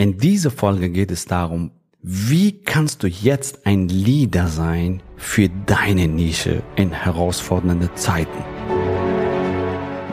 In dieser Folge geht es darum, wie kannst du jetzt ein Leader sein für deine Nische in herausfordernden Zeiten?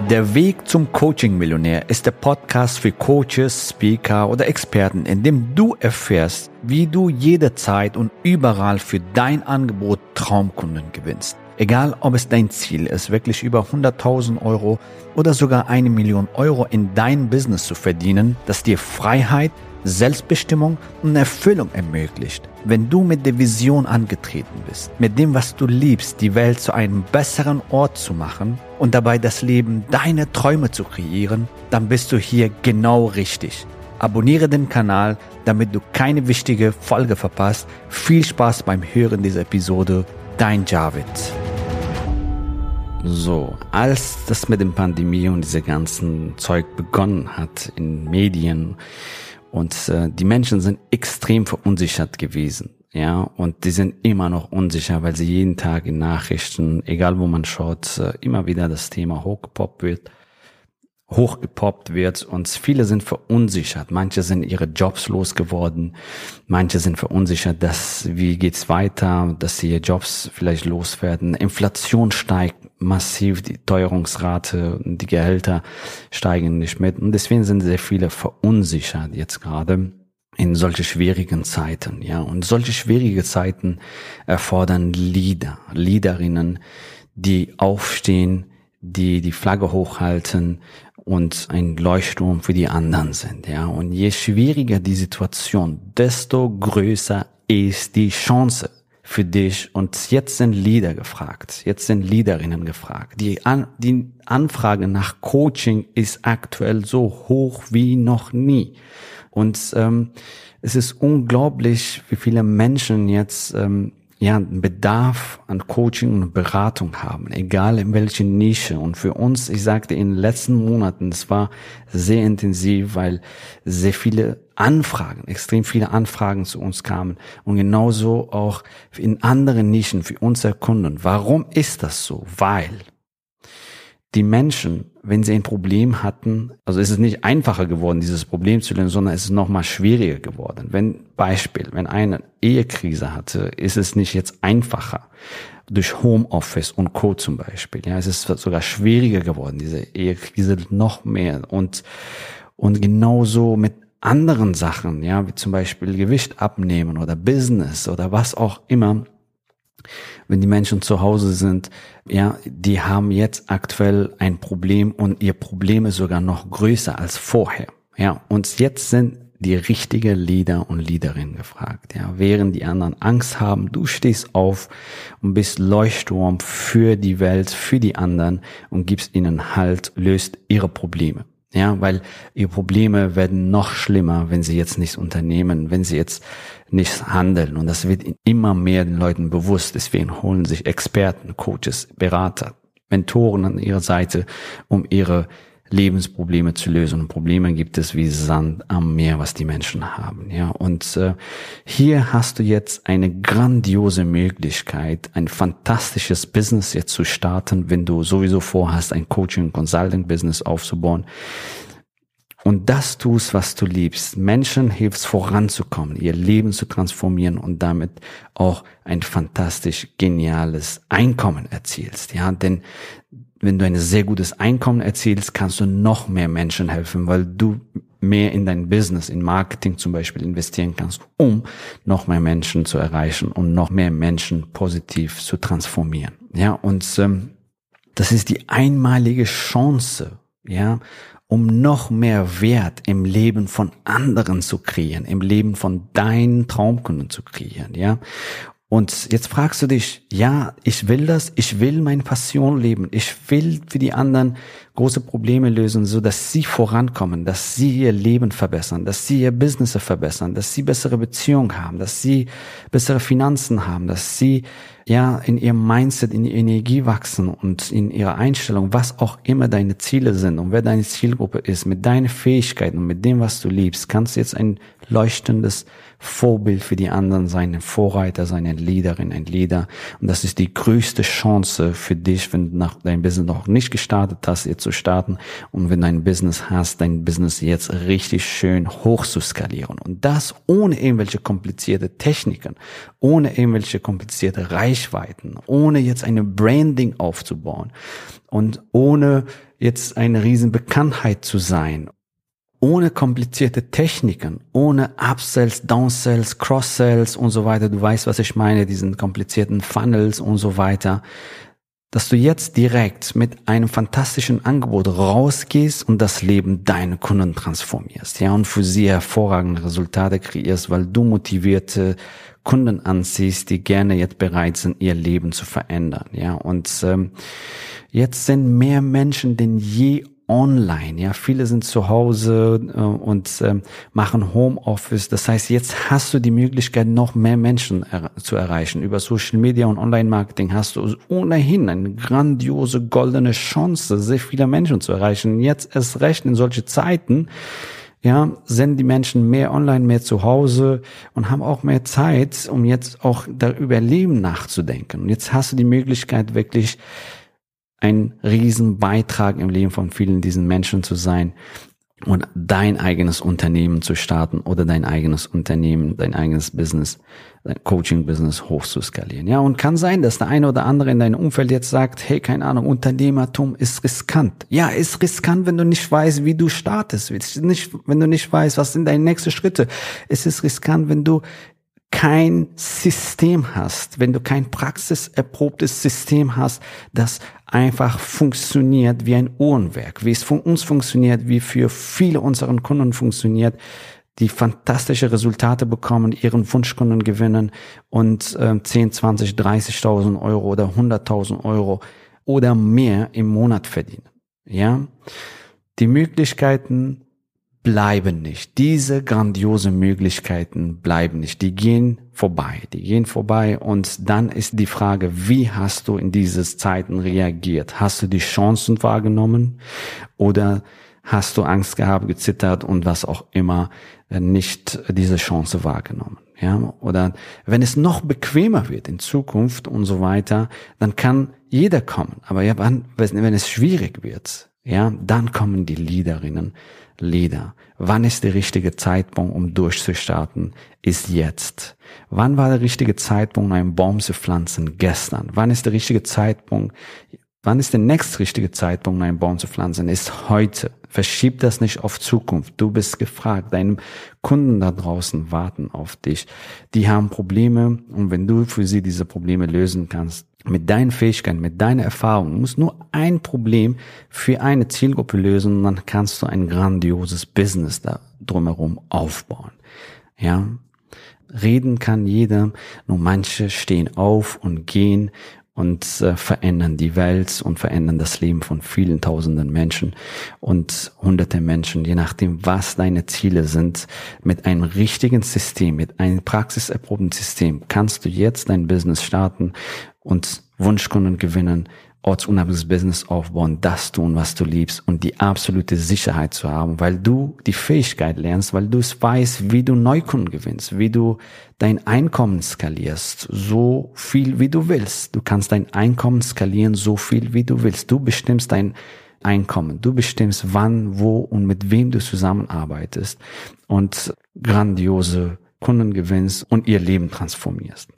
Der Weg zum Coaching-Millionär ist der Podcast für Coaches, Speaker oder Experten, in dem du erfährst, wie du jederzeit und überall für dein Angebot Traumkunden gewinnst. Egal, ob es dein Ziel ist, wirklich über 100.000 Euro oder sogar eine Million Euro in dein Business zu verdienen, das dir Freiheit, Selbstbestimmung und Erfüllung ermöglicht. Wenn du mit der Vision angetreten bist, mit dem, was du liebst, die Welt zu einem besseren Ort zu machen und dabei das Leben deiner Träume zu kreieren, dann bist du hier genau richtig. Abonniere den Kanal, damit du keine wichtige Folge verpasst. Viel Spaß beim Hören dieser Episode. Dein Javid. So, als das mit dem Pandemie und diese ganzen Zeug begonnen hat in Medien, und äh, die Menschen sind extrem verunsichert gewesen. Ja, und die sind immer noch unsicher, weil sie jeden Tag in Nachrichten, egal wo man schaut, äh, immer wieder das Thema hochgepoppt wird hochgepoppt wird und viele sind verunsichert. Manche sind ihre Jobs losgeworden. Manche sind verunsichert, dass, wie geht's weiter, dass sie ihre Jobs vielleicht loswerden. Inflation steigt massiv, die Teuerungsrate, die Gehälter steigen nicht mit. Und deswegen sind sehr viele verunsichert jetzt gerade in solche schwierigen Zeiten, ja. Und solche schwierige Zeiten erfordern Leader, Leaderinnen, die aufstehen, die die Flagge hochhalten und ein Leuchtturm für die anderen sind, ja. Und je schwieriger die Situation, desto größer ist die Chance für dich. Und jetzt sind Leader gefragt. Jetzt sind Leaderinnen gefragt. Die, An die Anfrage nach Coaching ist aktuell so hoch wie noch nie. Und ähm, es ist unglaublich, wie viele Menschen jetzt ähm, ja, Bedarf an Coaching und Beratung haben, egal in welcher Nische. Und für uns, ich sagte in den letzten Monaten, das war sehr intensiv, weil sehr viele Anfragen, extrem viele Anfragen zu uns kamen und genauso auch in anderen Nischen für unsere Kunden. Warum ist das so? Weil die Menschen, wenn sie ein Problem hatten, also es ist nicht einfacher geworden, dieses Problem zu lösen, sondern es ist noch mal schwieriger geworden. Wenn Beispiel, wenn eine Ehekrise hatte, ist es nicht jetzt einfacher durch Homeoffice und Co. zum Beispiel. Ja, es ist sogar schwieriger geworden, diese Ehekrise noch mehr und und genauso mit anderen Sachen, ja, wie zum Beispiel Gewicht abnehmen oder Business oder was auch immer wenn die Menschen zu Hause sind, ja, die haben jetzt aktuell ein Problem und ihr Problem ist sogar noch größer als vorher. Ja, und jetzt sind die richtige Leader und Leaderin gefragt. Ja, während die anderen Angst haben, du stehst auf und bist Leuchtturm für die Welt, für die anderen und gibst ihnen Halt, löst ihre Probleme. Ja, weil ihre Probleme werden noch schlimmer, wenn sie jetzt nichts unternehmen, wenn sie jetzt nichts handeln. Und das wird immer mehr den Leuten bewusst. Deswegen holen sich Experten, Coaches, Berater, Mentoren an ihre Seite, um ihre Lebensprobleme zu lösen. Und Probleme gibt es wie Sand am Meer, was die Menschen haben. Ja, und äh, hier hast du jetzt eine grandiose Möglichkeit, ein fantastisches Business jetzt zu starten, wenn du sowieso vorhast, ein Coaching Consulting Business aufzubauen und das tust, was du liebst, Menschen hilfst voranzukommen, ihr Leben zu transformieren und damit auch ein fantastisch geniales Einkommen erzielst. Ja, denn wenn du ein sehr gutes Einkommen erzielst, kannst du noch mehr Menschen helfen, weil du mehr in dein Business, in Marketing zum Beispiel investieren kannst, um noch mehr Menschen zu erreichen und noch mehr Menschen positiv zu transformieren. Ja, und ähm, das ist die einmalige Chance, ja, um noch mehr Wert im Leben von anderen zu kreieren, im Leben von deinen Traumkunden zu kreieren, ja. Und jetzt fragst du dich, ja, ich will das, ich will meine Passion leben, ich will für die anderen große Probleme lösen, so dass sie vorankommen, dass sie ihr Leben verbessern, dass sie ihr Business verbessern, dass sie bessere Beziehungen haben, dass sie bessere Finanzen haben, dass sie ja, in ihrem Mindset, in ihrer Energie wachsen und in ihrer Einstellung, was auch immer deine Ziele sind und wer deine Zielgruppe ist, mit deinen Fähigkeiten und mit dem, was du liebst, kannst du jetzt ein leuchtendes Vorbild für die anderen sein, ein Vorreiter sein, ein Leaderin, ein Leader. Und das ist die größte Chance für dich, wenn du nach dein Business noch nicht gestartet hast, jetzt zu starten. Und wenn du ein Business hast, dein Business jetzt richtig schön hoch zu skalieren. Und das ohne irgendwelche komplizierte Techniken, ohne irgendwelche komplizierte Reichweiten, ohne jetzt eine Branding aufzubauen und ohne jetzt eine riesen Bekanntheit zu sein ohne komplizierte Techniken, ohne Upsells, Downsells, Cross-Sells und so weiter. Du weißt, was ich meine, diesen komplizierten Funnels und so weiter. Dass du jetzt direkt mit einem fantastischen Angebot rausgehst und das Leben deiner Kunden transformierst, ja, und für sie hervorragende Resultate kreierst, weil du motivierte Kunden anziehst, die gerne jetzt bereit sind, ihr Leben zu verändern, ja. Und ähm, jetzt sind mehr Menschen denn je online. Ja, viele sind zu Hause äh, und äh, machen Homeoffice. Das heißt, jetzt hast du die Möglichkeit, noch mehr Menschen er zu erreichen. Über Social Media und Online-Marketing hast du ohnehin eine grandiose goldene Chance, sehr viele Menschen zu erreichen. Jetzt erst recht in solche Zeiten. Ja, sind die Menschen mehr online, mehr zu Hause und haben auch mehr Zeit, um jetzt auch darüber Leben nachzudenken. Und jetzt hast du die Möglichkeit, wirklich ein Riesenbeitrag im Leben von vielen diesen Menschen zu sein und dein eigenes Unternehmen zu starten oder dein eigenes Unternehmen, dein eigenes Business, dein Coaching-Business hoch zu skalieren. Ja, und kann sein, dass der eine oder andere in deinem Umfeld jetzt sagt, hey, keine Ahnung, Unternehmertum ist riskant. Ja, ist riskant, wenn du nicht weißt, wie du startest, nicht, wenn du nicht weißt, was sind deine nächsten Schritte. Es ist riskant, wenn du kein System hast, wenn du kein praxiserprobtes System hast, das einfach funktioniert wie ein Uhrenwerk, wie es von uns funktioniert, wie für viele unserer Kunden funktioniert, die fantastische Resultate bekommen, ihren Wunschkunden gewinnen und äh, 10, 20, 30.000 Euro oder 100.000 Euro oder mehr im Monat verdienen. Ja, die Möglichkeiten bleiben nicht. Diese grandiose Möglichkeiten bleiben nicht. Die gehen vorbei. Die gehen vorbei und dann ist die Frage, wie hast du in diese Zeiten reagiert? Hast du die Chancen wahrgenommen oder hast du Angst gehabt, gezittert und was auch immer äh, nicht diese Chance wahrgenommen? Ja, oder wenn es noch bequemer wird in Zukunft und so weiter, dann kann jeder kommen. Aber ja, wenn es schwierig wird, ja, dann kommen die Leaderinnen, Leader. Wann ist der richtige Zeitpunkt, um durchzustarten? Ist jetzt. Wann war der richtige Zeitpunkt, einen Baum zu pflanzen? Gestern. Wann ist der richtige Zeitpunkt? Wann ist der nächste richtige Zeitpunkt, einen Baum zu pflanzen? Ist heute. Verschieb das nicht auf Zukunft. Du bist gefragt. Deine Kunden da draußen warten auf dich. Die haben Probleme und wenn du für sie diese Probleme lösen kannst, mit deinen Fähigkeiten, mit deiner Erfahrung, du musst nur ein Problem für eine Zielgruppe lösen und dann kannst du ein grandioses Business da drumherum aufbauen. Ja. Reden kann jeder, nur manche stehen auf und gehen und äh, verändern die Welt und verändern das Leben von vielen tausenden Menschen und hunderte Menschen, je nachdem, was deine Ziele sind. Mit einem richtigen System, mit einem praxiserprobten System kannst du jetzt dein Business starten und Wunschkunden gewinnen, ortsunabhängiges Business aufbauen, das tun, was du liebst und die absolute Sicherheit zu haben, weil du die Fähigkeit lernst, weil du es weißt, wie du Neukunden gewinnst, wie du dein Einkommen skalierst, so viel wie du willst. Du kannst dein Einkommen skalieren, so viel wie du willst. Du bestimmst dein Einkommen. Du bestimmst wann, wo und mit wem du zusammenarbeitest und grandiose Kunden gewinnst und ihr Leben transformierst.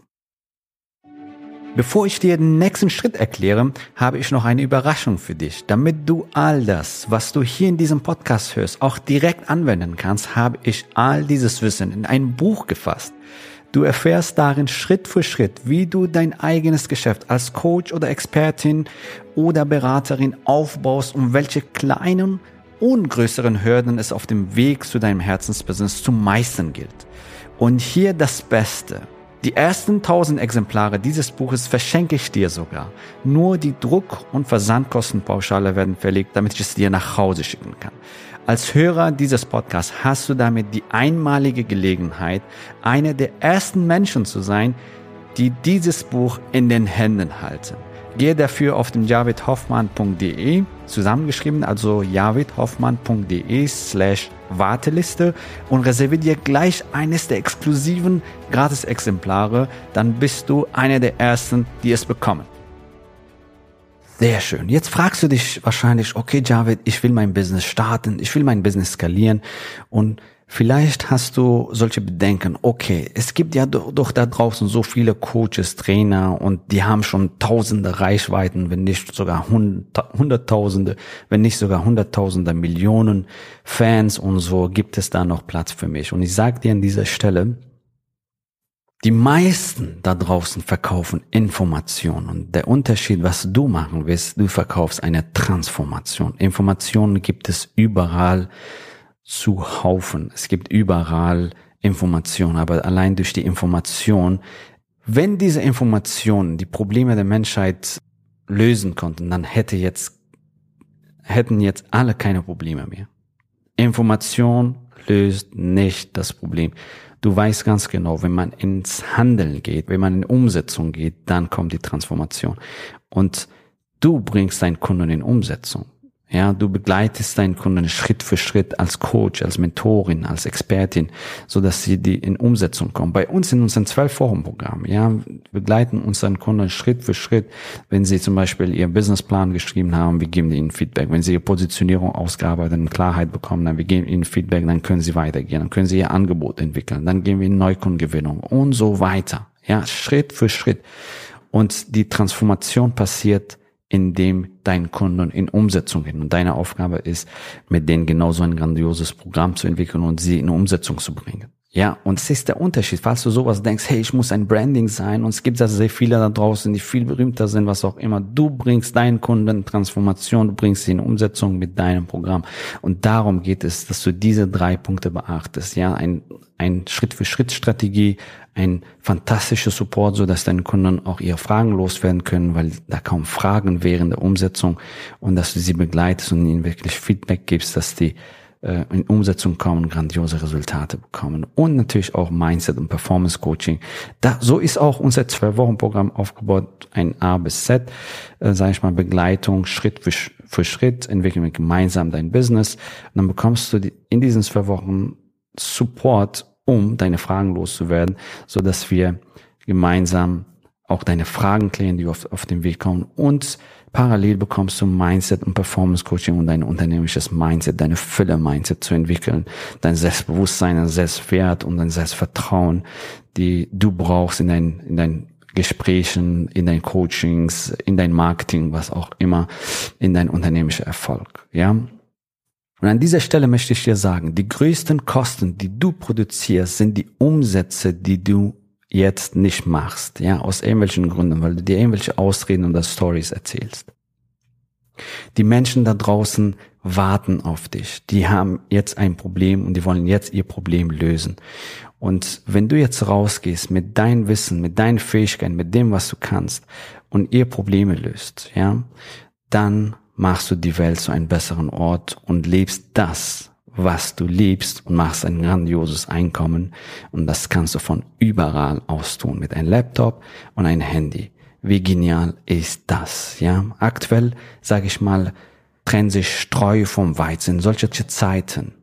Bevor ich dir den nächsten Schritt erkläre, habe ich noch eine Überraschung für dich. Damit du all das, was du hier in diesem Podcast hörst, auch direkt anwenden kannst, habe ich all dieses Wissen in ein Buch gefasst. Du erfährst darin Schritt für Schritt, wie du dein eigenes Geschäft als Coach oder Expertin oder Beraterin aufbaust und welche kleinen und größeren Hürden es auf dem Weg zu deinem Herzensbusiness zu meistern gilt. Und hier das Beste. Die ersten 1000 Exemplare dieses Buches verschenke ich dir sogar. Nur die Druck- und Versandkostenpauschale werden verlegt, damit ich es dir nach Hause schicken kann. Als Hörer dieses Podcasts hast du damit die einmalige Gelegenheit, einer der ersten Menschen zu sein, die dieses Buch in den Händen halten. Gehe dafür auf den javidhoffmann.de zusammengeschrieben, also javidhoffmann.de slash Warteliste und reserviere dir gleich eines der exklusiven Gratis-Exemplare, dann bist du einer der ersten, die es bekommen. Sehr schön. Jetzt fragst du dich wahrscheinlich, okay, Javid, ich will mein Business starten, ich will mein Business skalieren und Vielleicht hast du solche Bedenken, okay, es gibt ja doch, da draußen so viele Coaches, Trainer und die haben schon tausende Reichweiten, wenn nicht sogar hunderttausende, wenn nicht sogar hunderttausende Millionen Fans und so, gibt es da noch Platz für mich. Und ich sage dir an dieser Stelle, die meisten da draußen verkaufen Informationen. Und der Unterschied, was du machen willst, du verkaufst eine Transformation. Informationen gibt es überall zu Haufen. Es gibt überall Informationen, aber allein durch die Information, wenn diese Informationen die Probleme der Menschheit lösen konnten, dann hätte jetzt, hätten jetzt alle keine Probleme mehr. Information löst nicht das Problem. Du weißt ganz genau, wenn man ins Handeln geht, wenn man in Umsetzung geht, dann kommt die Transformation. Und du bringst deinen Kunden in Umsetzung. Ja, du begleitest deinen Kunden Schritt für Schritt als Coach, als Mentorin, als Expertin, so dass sie die in Umsetzung kommen. Bei uns in unserem zwölf Wochen Programm, ja, begleiten unseren Kunden Schritt für Schritt. Wenn sie zum Beispiel ihren Businessplan geschrieben haben, wir geben ihnen Feedback. Wenn sie ihre Positionierung ausgearbeitet und Klarheit bekommen, dann wir geben ihnen Feedback, dann können sie weitergehen, dann können sie ihr Angebot entwickeln, dann gehen wir in Neukundengewinnung und so weiter. Ja, Schritt für Schritt. Und die Transformation passiert in dem deinen Kunden in Umsetzung gehen. Und deine Aufgabe ist, mit denen genauso ein grandioses Programm zu entwickeln und sie in Umsetzung zu bringen. Ja, und es ist der Unterschied, falls du sowas denkst, hey, ich muss ein Branding sein und es gibt also sehr viele da draußen, die viel berühmter sind, was auch immer. Du bringst deinen Kunden Transformation, du bringst sie in Umsetzung mit deinem Programm. Und darum geht es, dass du diese drei Punkte beachtest. Ja, ein, ein Schritt-für-Schritt-Strategie, ein fantastischer Support, so dass deine Kunden auch ihre Fragen loswerden können, weil da kaum Fragen während der Umsetzung und dass du sie begleitest und ihnen wirklich Feedback gibst, dass die äh, in Umsetzung kommen, grandiose Resultate bekommen und natürlich auch Mindset und Performance Coaching. Da, so ist auch unser zwei Wochen Programm aufgebaut, ein A bis Z, äh, sage ich mal Begleitung Schritt für, für Schritt, entwickeln wir gemeinsam dein Business und dann bekommst du die, in diesen zwei Wochen Support, um deine Fragen loszuwerden, so dass wir gemeinsam auch deine Fragen klären, die auf, auf dem Weg kommen und Parallel bekommst du Mindset und Performance Coaching und dein unternehmerisches Mindset, deine Fülle Mindset zu entwickeln, dein Selbstbewusstsein, dein Selbstwert und dein Selbstvertrauen, die du brauchst in dein, in dein Gesprächen, in dein Coachings, in dein Marketing, was auch immer, in dein unternehmerischer Erfolg, ja. Und an dieser Stelle möchte ich dir sagen, die größten Kosten, die du produzierst, sind die Umsätze, die du jetzt nicht machst, ja, aus irgendwelchen Gründen, weil du dir irgendwelche Ausreden und das Stories erzählst. Die Menschen da draußen warten auf dich. Die haben jetzt ein Problem und die wollen jetzt ihr Problem lösen. Und wenn du jetzt rausgehst mit deinem Wissen, mit deinen Fähigkeiten, mit dem, was du kannst und ihr Probleme löst, ja, dann machst du die Welt zu einem besseren Ort und lebst das, was du liebst und machst ein grandioses Einkommen und das kannst du von überall aus tun mit einem Laptop und einem Handy. Wie genial ist das? Ja, aktuell sage ich mal, trennen sich Streu vom Weizen. Solche Zeiten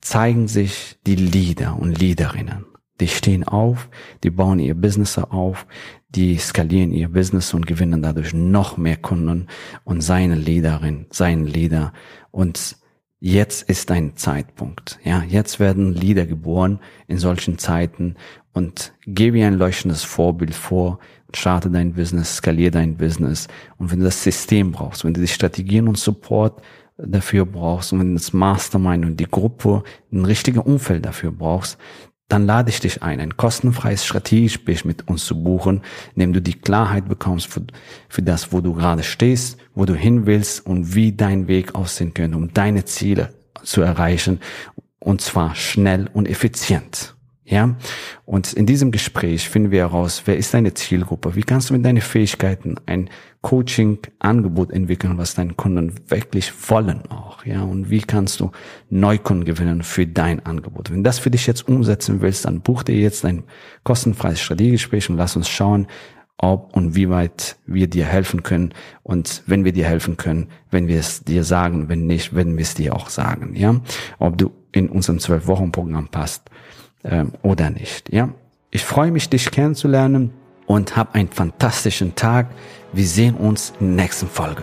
zeigen sich die Leader und Leaderinnen. Die stehen auf, die bauen ihr Business auf, die skalieren ihr Business und gewinnen dadurch noch mehr Kunden und seine Leaderin, seinen Leader und jetzt ist ein Zeitpunkt. Ja, jetzt werden Lieder geboren in solchen Zeiten und gebe ein leuchtendes Vorbild vor, starte dein Business, skaliere dein Business. Und wenn du das System brauchst, wenn du die Strategien und Support dafür brauchst und wenn du das Mastermind und die Gruppe ein richtiges Umfeld dafür brauchst, dann lade ich dich ein, ein kostenfreies Strategiegespräch mit uns zu buchen, in dem du die Klarheit bekommst für, für das, wo du gerade stehst, wo du hin willst und wie dein Weg aussehen könnte, um deine Ziele zu erreichen und zwar schnell und effizient. Ja, und in diesem Gespräch finden wir heraus, wer ist deine Zielgruppe? Wie kannst du mit deinen Fähigkeiten ein Coaching-Angebot entwickeln, was deine Kunden wirklich wollen auch? Ja, und wie kannst du Neukunden gewinnen für dein Angebot? Wenn das für dich jetzt umsetzen willst, dann buch dir jetzt ein kostenfreies Strategiegespräch und lass uns schauen, ob und wie weit wir dir helfen können und wenn wir dir helfen können, wenn wir es dir sagen, wenn nicht, wenn wir es dir auch sagen, ja, ob du in unserem zwölf Wochen Programm passt ähm, oder nicht. Ja, ich freue mich, dich kennenzulernen und hab einen fantastischen Tag. Wir sehen uns in der nächsten Folge.